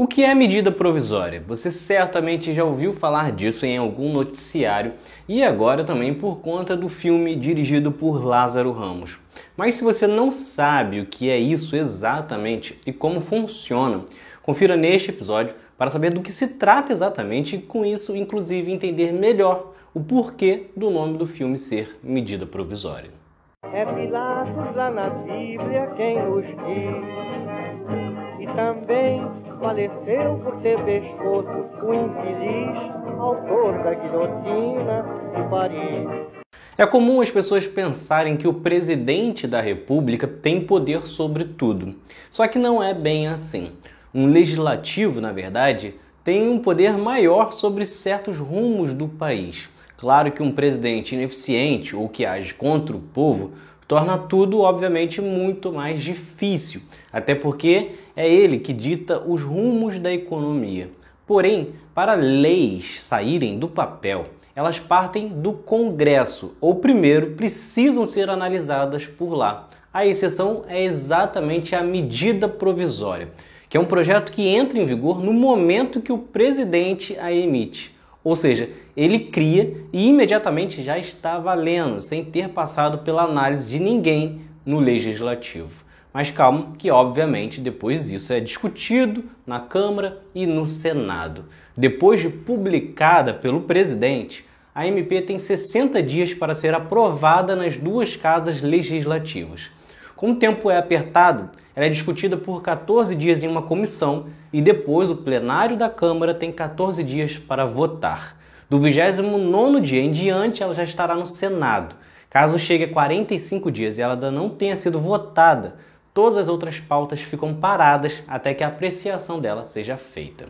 O que é medida provisória? Você certamente já ouviu falar disso em algum noticiário e agora também por conta do filme dirigido por Lázaro Ramos. Mas se você não sabe o que é isso exatamente e como funciona, confira neste episódio para saber do que se trata exatamente e com isso inclusive entender melhor o porquê do nome do filme ser medida provisória. É Pilatos lá na Bíblia quem nos diz e também faleceu por ter pescoço o infeliz autor da guilhotina de Paris. É comum as pessoas pensarem que o presidente da República tem poder sobre tudo. Só que não é bem assim. Um legislativo, na verdade, tem um poder maior sobre certos rumos do país. Claro que um presidente ineficiente ou que age contra o povo torna tudo, obviamente, muito mais difícil, até porque é ele que dita os rumos da economia. Porém, para leis saírem do papel, elas partem do Congresso, ou primeiro precisam ser analisadas por lá. A exceção é exatamente a medida provisória, que é um projeto que entra em vigor no momento que o presidente a emite. Ou seja, ele cria e imediatamente já está valendo, sem ter passado pela análise de ninguém no legislativo. Mas calma, que obviamente depois isso é discutido na Câmara e no Senado. Depois de publicada pelo presidente, a MP tem 60 dias para ser aprovada nas duas casas legislativas. Como o tempo é apertado, ela é discutida por 14 dias em uma comissão e depois o plenário da Câmara tem 14 dias para votar. Do 29 dia em diante, ela já estará no Senado. Caso chegue a 45 dias e ela ainda não tenha sido votada, todas as outras pautas ficam paradas até que a apreciação dela seja feita.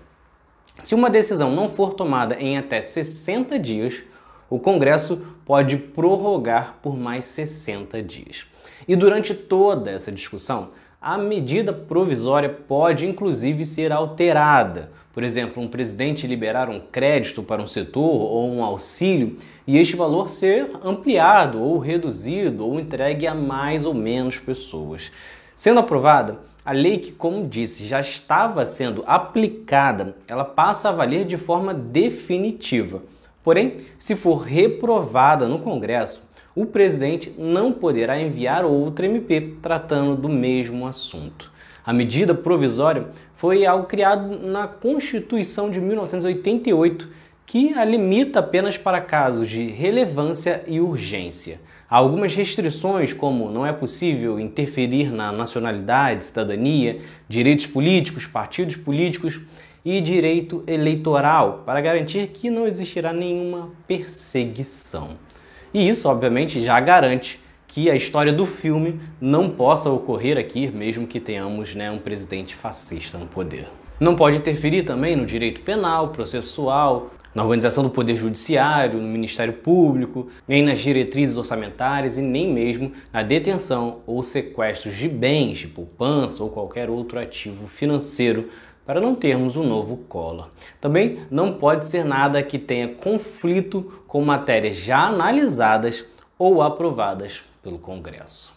Se uma decisão não for tomada em até 60 dias, o Congresso pode prorrogar por mais 60 dias. E durante toda essa discussão, a medida provisória pode inclusive ser alterada. Por exemplo, um presidente liberar um crédito para um setor ou um auxílio e este valor ser ampliado ou reduzido ou entregue a mais ou menos pessoas. Sendo aprovada, a lei que, como disse, já estava sendo aplicada, ela passa a valer de forma definitiva. Porém, se for reprovada no Congresso, o presidente não poderá enviar outra MP tratando do mesmo assunto. A medida provisória foi algo criado na Constituição de 1988, que a limita apenas para casos de relevância e urgência. Há algumas restrições, como não é possível interferir na nacionalidade, cidadania, direitos políticos, partidos políticos e direito eleitoral, para garantir que não existirá nenhuma perseguição. E isso, obviamente, já garante que a história do filme não possa ocorrer aqui, mesmo que tenhamos né, um presidente fascista no poder. Não pode interferir também no direito penal, processual, na organização do Poder Judiciário, no Ministério Público, nem nas diretrizes orçamentárias e nem mesmo na detenção ou sequestros de bens, de poupança ou qualquer outro ativo financeiro para não termos um novo Collor. Também não pode ser nada que tenha conflito com matérias já analisadas ou aprovadas pelo Congresso.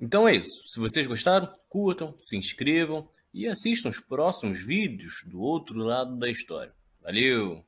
Então é isso. Se vocês gostaram, curtam, se inscrevam e assistam os próximos vídeos do outro lado da história. Valeu!